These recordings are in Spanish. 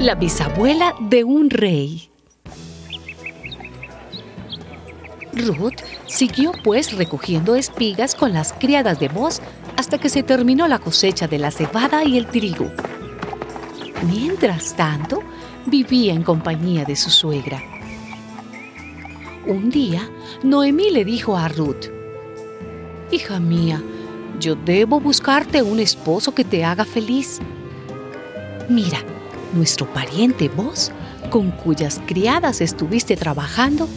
la bisabuela de un rey. Ruth siguió pues recogiendo espigas con las criadas de Boz hasta que se terminó la cosecha de la cebada y el trigo. Mientras tanto, vivía en compañía de su suegra. Un día, Noemí le dijo a Ruth, Hija mía, yo debo buscarte un esposo que te haga feliz. Mira, nuestro pariente vos, con cuyas criadas estuviste trabajando,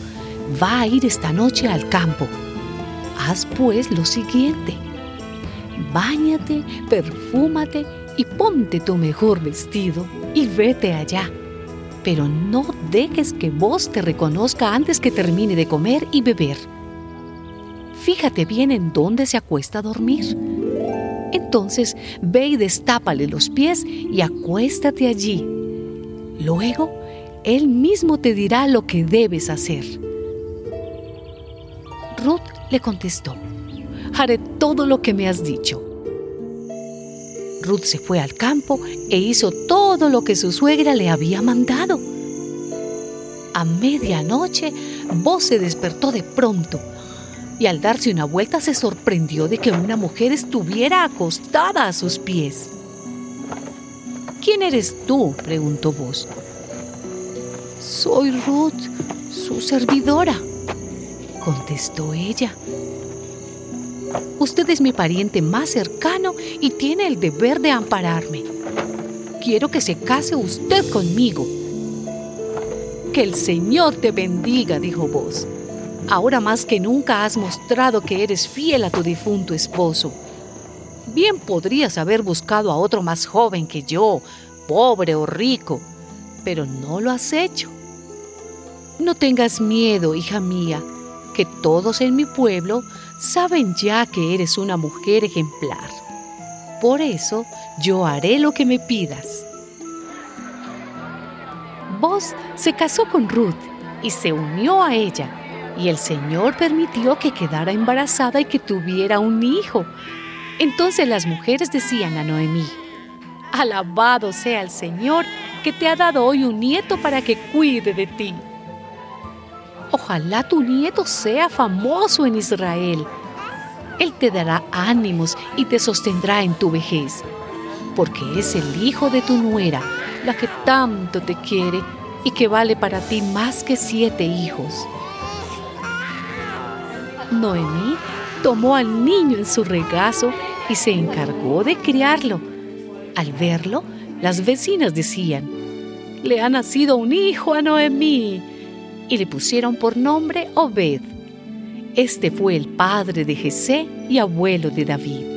va a ir esta noche al campo. Haz pues lo siguiente. Báñate, perfúmate y ponte tu mejor vestido y vete allá. Pero no dejes que vos te reconozca antes que termine de comer y beber. Fíjate bien en dónde se acuesta a dormir. Entonces ve y destápale los pies y acuéstate allí. Luego, él mismo te dirá lo que debes hacer. Ruth le contestó, haré todo lo que me has dicho. Ruth se fue al campo e hizo todo lo que su suegra le había mandado. A medianoche, Vos se despertó de pronto y al darse una vuelta se sorprendió de que una mujer estuviera acostada a sus pies. ¿Quién eres tú? preguntó Vos. Soy Ruth, su servidora, contestó ella. Usted es mi pariente más cercano y tiene el deber de ampararme. Quiero que se case usted conmigo. Que el Señor te bendiga, dijo vos. Ahora más que nunca has mostrado que eres fiel a tu difunto esposo. Bien podrías haber buscado a otro más joven que yo, pobre o rico, pero no lo has hecho. No tengas miedo, hija mía, que todos en mi pueblo saben ya que eres una mujer ejemplar. Por eso yo haré lo que me pidas. Vos se casó con Ruth y se unió a ella, y el Señor permitió que quedara embarazada y que tuviera un hijo. Entonces las mujeres decían a Noemí, Alabado sea el Señor que te ha dado hoy un nieto para que cuide de ti. Ojalá tu nieto sea famoso en Israel. Él te dará ánimos y te sostendrá en tu vejez, porque es el hijo de tu nuera, la que tanto te quiere y que vale para ti más que siete hijos. Noemí tomó al niño en su regazo y se encargó de criarlo. Al verlo, las vecinas decían, le ha nacido un hijo a Noemí, y le pusieron por nombre Obed. Este fue el padre de Jesé y abuelo de David.